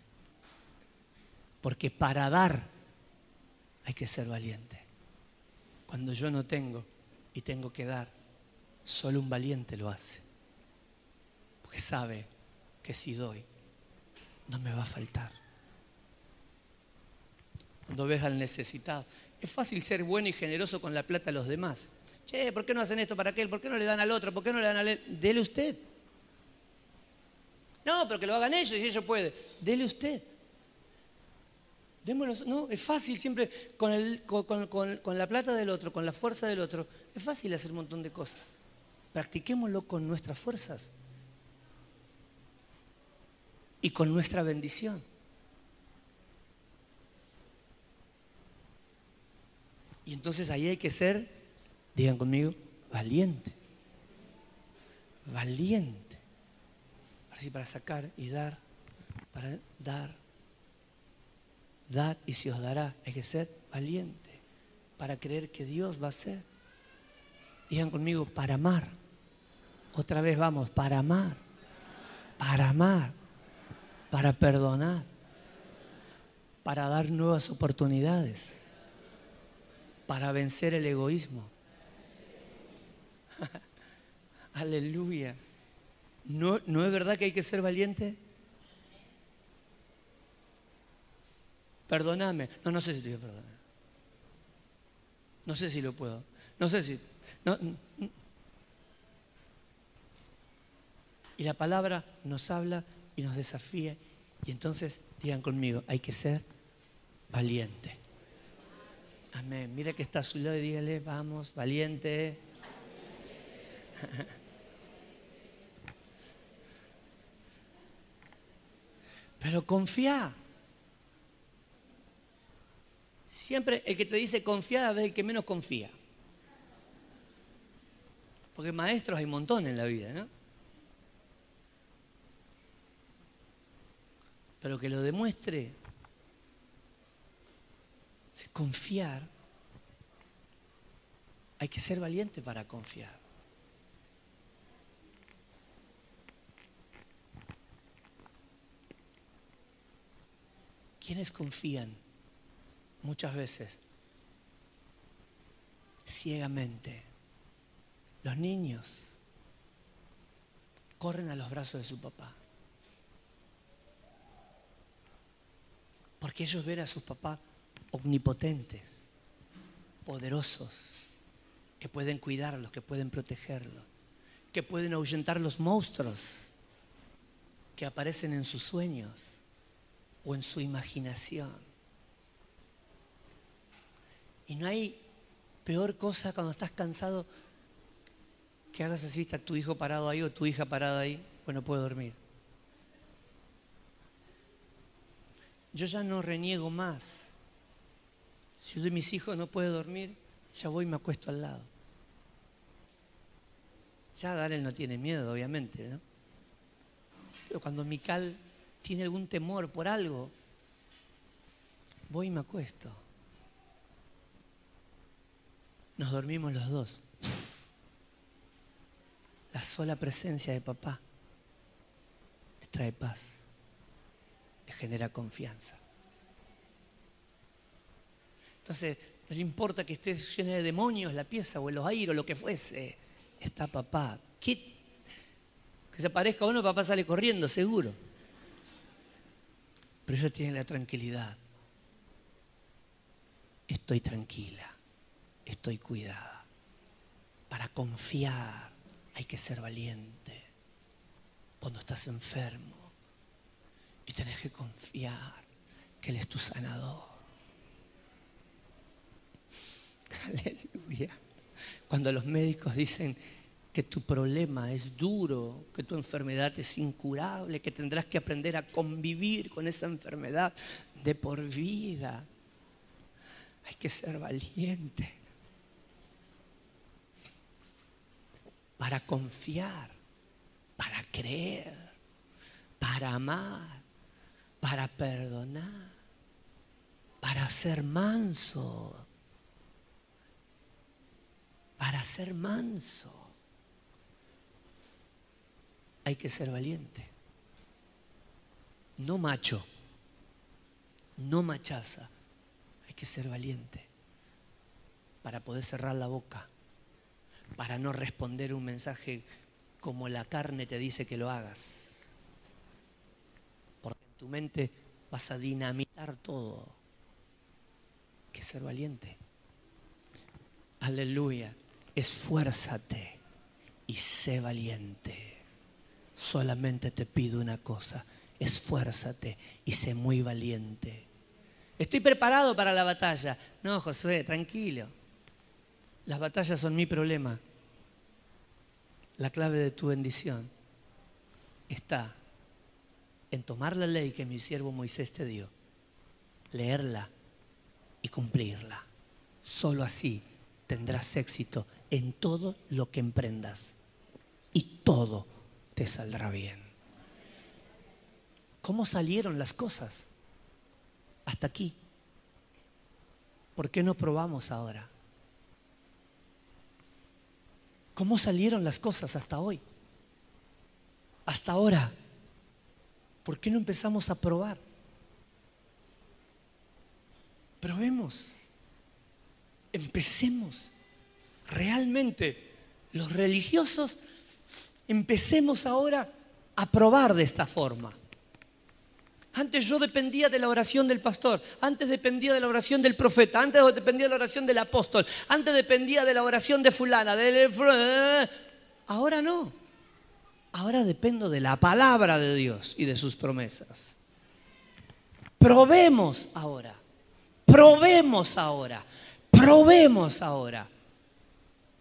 Porque para dar hay que ser valiente. Cuando yo no tengo y tengo que dar, solo un valiente lo hace. Porque sabe que si doy, no me va a faltar. Cuando ves al necesitado, es fácil ser bueno y generoso con la plata de los demás. Che, ¿por qué no hacen esto para aquel? ¿Por qué no le dan al otro? ¿Por qué no le dan a él? Dele usted. No, pero que lo hagan ellos y ellos pueden. Dele usted. Démoslo. No, es fácil siempre con, el, con, la plata del otro, con la fuerza del otro. Es fácil hacer un montón de cosas. Practiquémoslo con nuestras fuerzas y con nuestra bendición. Y entonces ahí hay que ser Digan conmigo, valiente. Valiente. Así para sacar y dar, para dar. Dad y se os dará. Hay que ser valiente para creer que Dios va a ser. Digan conmigo, para amar. Otra vez vamos, para amar. Para amar. Para perdonar. Para dar nuevas oportunidades. Para vencer el egoísmo Aleluya. ¿No, ¿No es verdad que hay que ser valiente? Perdóname. No, no sé si te voy a perdonar. No sé si lo puedo. No sé si. Y la palabra nos habla y nos desafía. Y entonces digan conmigo, hay que ser valiente. Amén. Mira que está a su lado y dígale, vamos, valiente. Pero confía. Siempre el que te dice confía es el que menos confía. Porque maestros hay un montón en la vida, ¿no? Pero que lo demuestre, confiar, hay que ser valiente para confiar. ¿Quiénes confían muchas veces ciegamente? Los niños corren a los brazos de su papá. Porque ellos ven a sus papás omnipotentes, poderosos, que pueden cuidarlos, que pueden protegerlos, que pueden ahuyentar los monstruos que aparecen en sus sueños o en su imaginación. Y no hay peor cosa cuando estás cansado que hagas así, está tu hijo parado ahí o tu hija parada ahí, pues no puedo dormir. Yo ya no reniego más. Si uno de mis hijos no puede dormir, ya voy y me acuesto al lado. Ya Darel no tiene miedo, obviamente, ¿no? Pero cuando Mical tiene algún temor por algo, voy y me acuesto. Nos dormimos los dos. La sola presencia de papá le trae paz, le genera confianza. Entonces, no le importa que esté llena de demonios la pieza o en los aires o lo que fuese, está papá. Que se parezca a uno, papá sale corriendo, seguro. Pero ella tiene la tranquilidad. Estoy tranquila, estoy cuidada. Para confiar hay que ser valiente. Cuando estás enfermo y tenés que confiar que Él es tu sanador. Aleluya. Cuando los médicos dicen que tu problema es duro, que tu enfermedad es incurable, que tendrás que aprender a convivir con esa enfermedad de por vida. Hay que ser valiente para confiar, para creer, para amar, para perdonar, para ser manso, para ser manso. Hay que ser valiente, no macho, no machaza, hay que ser valiente para poder cerrar la boca, para no responder un mensaje como la carne te dice que lo hagas. Porque en tu mente vas a dinamitar todo. Hay que ser valiente. Aleluya. Esfuérzate y sé valiente. Solamente te pido una cosa. Esfuérzate y sé muy valiente. Estoy preparado para la batalla. No, Josué, tranquilo. Las batallas son mi problema. La clave de tu bendición está en tomar la ley que mi siervo Moisés te dio, leerla y cumplirla. Solo así tendrás éxito en todo lo que emprendas y todo te saldrá bien. ¿Cómo salieron las cosas? Hasta aquí. ¿Por qué no probamos ahora? ¿Cómo salieron las cosas hasta hoy? Hasta ahora. ¿Por qué no empezamos a probar? Probemos. Empecemos. Realmente, los religiosos, empecemos ahora a probar de esta forma. Antes yo dependía de la oración del pastor, antes dependía de la oración del profeta, antes dependía de la oración del apóstol, antes dependía de la oración de fulana, ahora no. Ahora dependo de la palabra de Dios y de sus promesas. Probemos ahora, probemos ahora, probemos ahora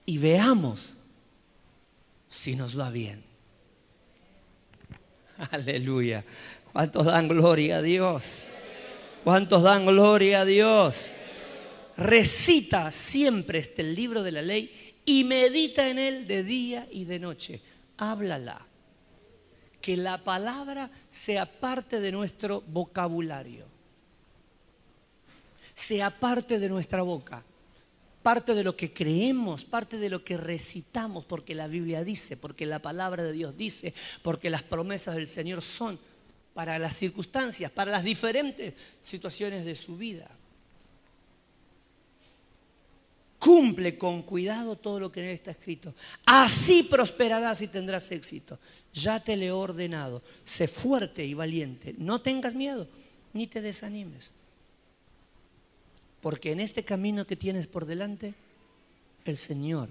y veamos si nos va bien. Aleluya. ¿Cuántos dan gloria a Dios? ¿Cuántos dan gloria a Dios? Recita siempre este libro de la ley y medita en él de día y de noche. Háblala. Que la palabra sea parte de nuestro vocabulario. Sea parte de nuestra boca. Parte de lo que creemos, parte de lo que recitamos, porque la Biblia dice, porque la palabra de Dios dice, porque las promesas del Señor son para las circunstancias, para las diferentes situaciones de su vida. Cumple con cuidado todo lo que en él está escrito. Así prosperarás y tendrás éxito. Ya te le he ordenado. Sé fuerte y valiente. No tengas miedo ni te desanimes. Porque en este camino que tienes por delante, el Señor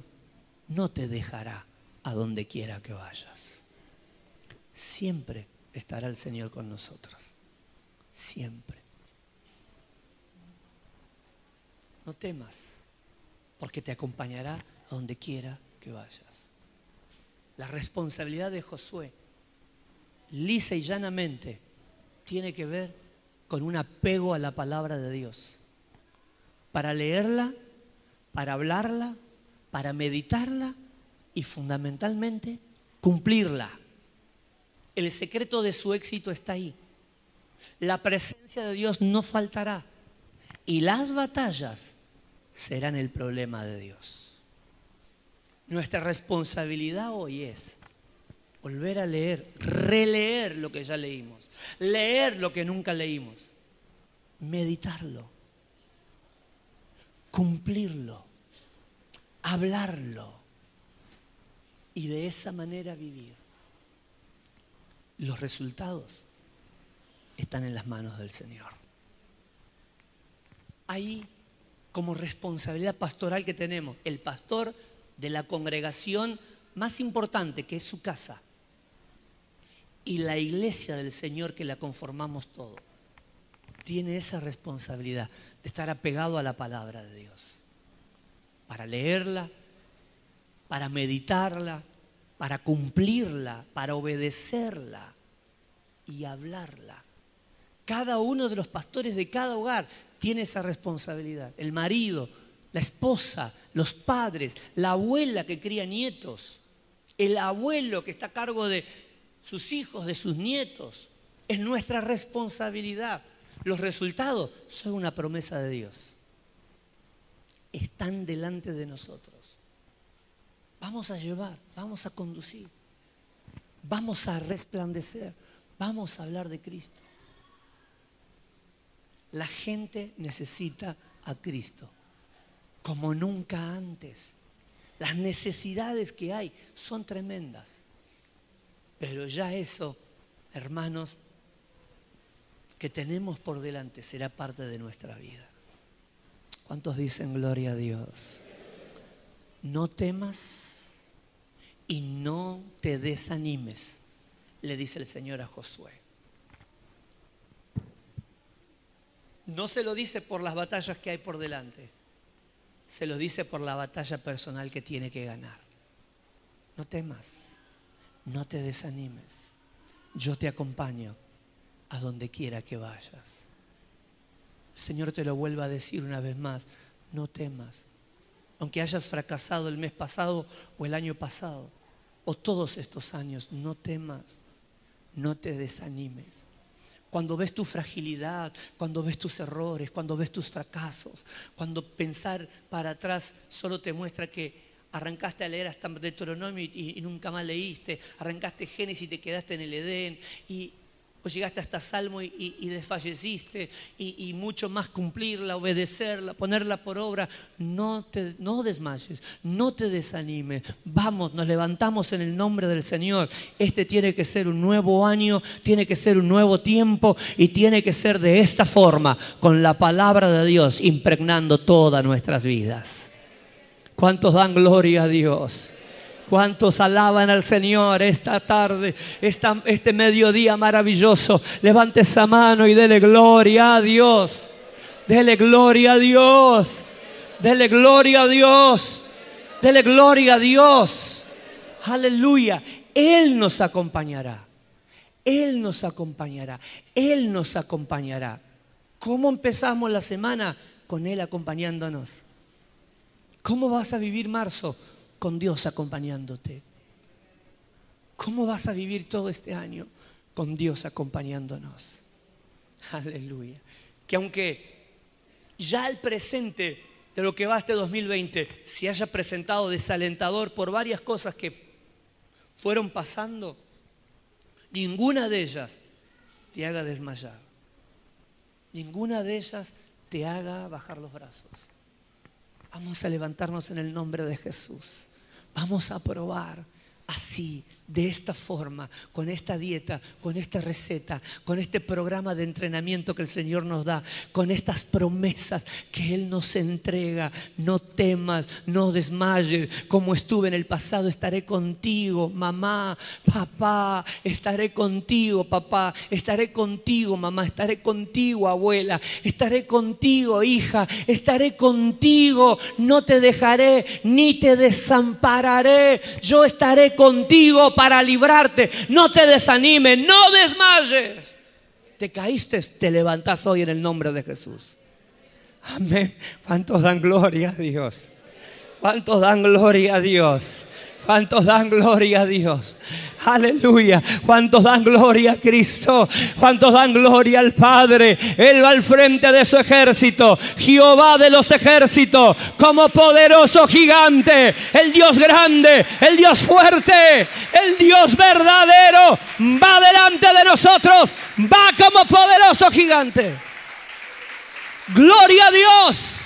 no te dejará a donde quiera que vayas. Siempre estará el Señor con nosotros. Siempre. No temas, porque te acompañará a donde quiera que vayas. La responsabilidad de Josué, lisa y llanamente, tiene que ver con un apego a la palabra de Dios. Para leerla, para hablarla, para meditarla y fundamentalmente cumplirla. El secreto de su éxito está ahí. La presencia de Dios no faltará. Y las batallas serán el problema de Dios. Nuestra responsabilidad hoy es volver a leer, releer lo que ya leímos, leer lo que nunca leímos, meditarlo, cumplirlo, hablarlo y de esa manera vivir los resultados están en las manos del Señor. Ahí, como responsabilidad pastoral que tenemos, el pastor de la congregación más importante, que es su casa, y la iglesia del Señor que la conformamos todo, tiene esa responsabilidad estar apegado a la palabra de Dios. para leerla, para meditarla, para cumplirla, para obedecerla y hablarla. Cada uno de los pastores de cada hogar tiene esa responsabilidad. El marido, la esposa, los padres, la abuela que cría nietos, el abuelo que está a cargo de sus hijos, de sus nietos. Es nuestra responsabilidad. Los resultados son una promesa de Dios. Están delante de nosotros. Vamos a llevar, vamos a conducir, vamos a resplandecer, vamos a hablar de Cristo. La gente necesita a Cristo como nunca antes. Las necesidades que hay son tremendas. Pero ya eso, hermanos, que tenemos por delante será parte de nuestra vida. ¿Cuántos dicen gloria a Dios? No temas y no te desanimes, le dice el Señor a Josué. No se lo dice por las batallas que hay por delante, se lo dice por la batalla personal que tiene que ganar. No temas, no te desanimes, yo te acompaño a donde quiera que vayas. El Señor te lo vuelva a decir una vez más, no temas. Aunque hayas fracasado el mes pasado o el año pasado, o todos estos años, no temas, no te desanimes. Cuando ves tu fragilidad, cuando ves tus errores, cuando ves tus fracasos, cuando pensar para atrás solo te muestra que arrancaste a leer hasta Deuteronomio y, y nunca más leíste, arrancaste Génesis y te quedaste en el Edén y pues llegaste hasta Salmo y, desfalleciste y, mucho más cumplirla, obedecerla, ponerla por obra. No te no desmayes, no te desanimes. Vamos, nos levantamos en el nombre del Señor. Este tiene que ser un nuevo año, tiene que ser un nuevo tiempo y tiene que ser de esta forma, con la palabra de Dios impregnando todas nuestras vidas. ¿Cuántos dan gloria a Dios? ¿Cuántos alaban al Señor esta tarde, este mediodía maravilloso? Levante esa mano y dele gloria a Dios. Dele gloria a Dios. Dele gloria a Dios. Dele gloria a Dios. Aleluya. Él nos acompañará. Él nos acompañará. Él nos acompañará. ¿Cómo empezamos la semana? Con Él acompañándonos. ¿Cómo vas a vivir marzo? Con Dios acompañándote. ¿Cómo vas a vivir todo este año? Con Dios acompañándonos. Aleluya. Que aunque ya el presente de lo que va este 2020 se haya presentado desalentador por varias cosas que fueron pasando, ninguna de ellas te haga desmayar. Ninguna de ellas te haga bajar los brazos. Vamos a levantarnos en el nombre de Jesús. Vamos a probar así, de esta forma, con esta dieta, con esta receta, con este programa de entrenamiento que el Señor nos da, con estas promesas que Él nos entrega. No temas, no desmayes, como estuve en el pasado, estaré contigo, mamá, papá, estaré contigo, papá, estaré contigo, mamá, estaré contigo, abuela, estaré contigo, hija, estaré contigo, no te dejaré ni te desampararé, yo estaré contigo para librarte. No te desanimes, no desmayes. Te caíste, te levantas hoy en el nombre de Jesús. Amén. ¿Cuántos dan gloria a Dios? ¿Cuántos dan gloria a Dios? ¿Cuántos dan gloria a Dios? Aleluya. ¿Cuántos dan gloria a Cristo? ¿Cuántos dan gloria al Padre? Él va al frente de su ejército. Jehová de los ejércitos, como poderoso gigante. El Dios grande, el Dios fuerte, el Dios verdadero. Va delante de nosotros. Va como poderoso gigante. Gloria a Dios.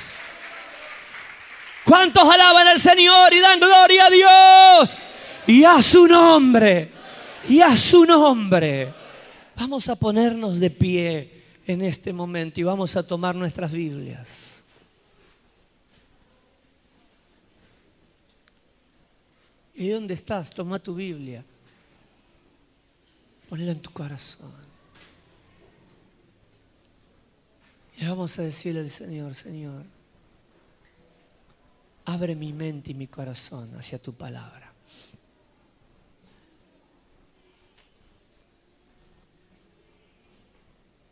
¿Cuántos alaban al Señor y dan gloria a Dios? Y a su nombre. Y a su nombre. Vamos a ponernos de pie en este momento y vamos a tomar nuestras Biblias. ¿Y dónde estás? Toma tu Biblia. Ponla en tu corazón. Y vamos a decirle al Señor, Señor. Abre mi mente y mi corazón hacia tu palabra.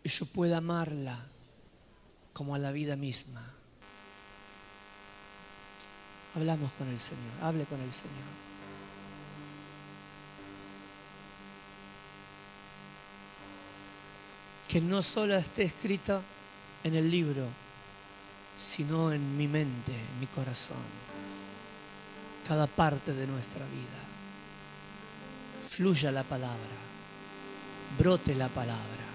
Y yo pueda amarla como a la vida misma. Hablamos con el Señor, hable con el Señor. Que no solo esté escrito en el libro, sino en mi mente, en mi corazón, cada parte de nuestra vida. Fluya la palabra, brote la palabra.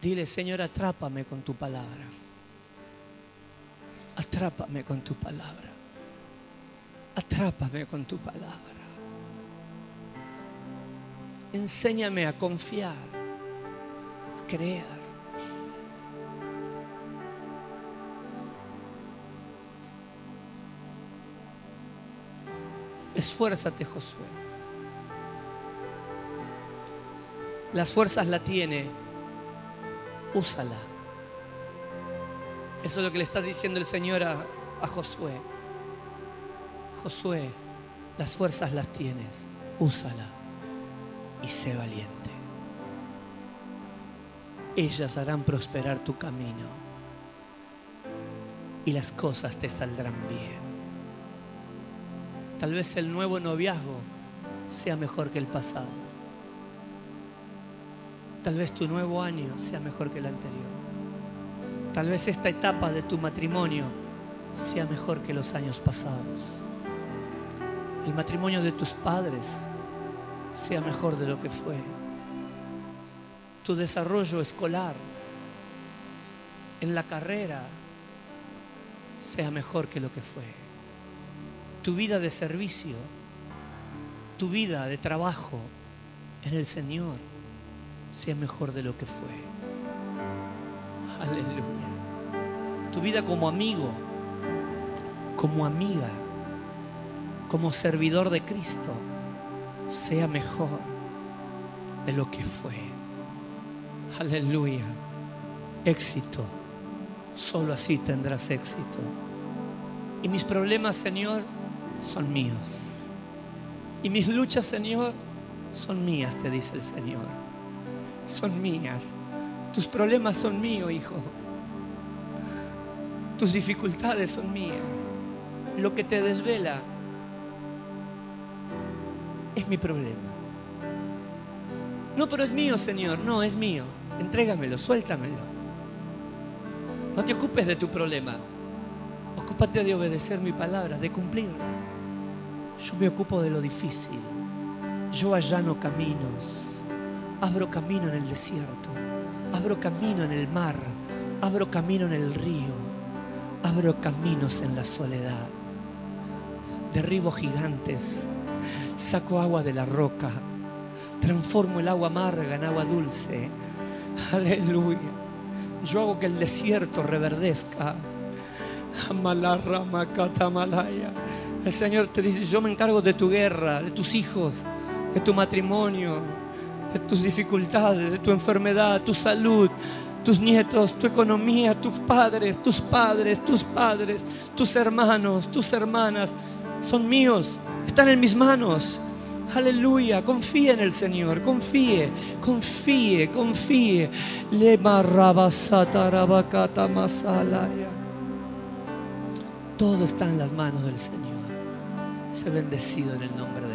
Dile, Señor, atrápame con tu palabra. Atrápame con tu palabra. Atrápame con tu palabra. Enséñame a confiar, a creer. Esfuérzate, Josué. Las fuerzas la tiene. Úsala. Eso es lo que le está diciendo el Señor a, a Josué. Josué, las fuerzas las tienes. Úsala y sé valiente. Ellas harán prosperar tu camino y las cosas te saldrán bien. Tal vez el nuevo noviazgo sea mejor que el pasado. Tal vez tu nuevo año sea mejor que el anterior. Tal vez esta etapa de tu matrimonio sea mejor que los años pasados. El matrimonio de tus padres sea mejor de lo que fue. Tu desarrollo escolar en la carrera sea mejor que lo que fue. Tu vida de servicio, tu vida de trabajo en el Señor sea mejor de lo que fue. Aleluya. Tu vida como amigo, como amiga, como servidor de Cristo sea mejor de lo que fue. Aleluya. Éxito. Solo así tendrás éxito. Y mis problemas, Señor, son míos. Y mis luchas, Señor, son mías, te dice el Señor. Son mías. Tus problemas son míos, hijo. Tus dificultades son mías. Lo que te desvela es mi problema. No, pero es mío, Señor. No, es mío. Entrégamelo, suéltamelo. No te ocupes de tu problema. Ocúpate de obedecer mi palabra, de cumplirla. Yo me ocupo de lo difícil. Yo allano caminos. Abro camino en el desierto. Abro camino en el mar. Abro camino en el río. Abro caminos en la soledad. Derribo gigantes saco agua de la roca, transformo el agua amarga en agua dulce. Aleluya. Yo hago que el desierto reverdezca. El Señor te dice, yo me encargo de tu guerra, de tus hijos, de tu matrimonio, de tus dificultades, de tu enfermedad, tu salud, tus nietos, tu economía, tus padres, tus padres, tus padres, tus hermanos, tus hermanas, son míos están en mis manos. Aleluya, confíe en el Señor, confíe, confíe, confíe. Le Todo está en las manos del Señor. Se bendecido en el nombre de.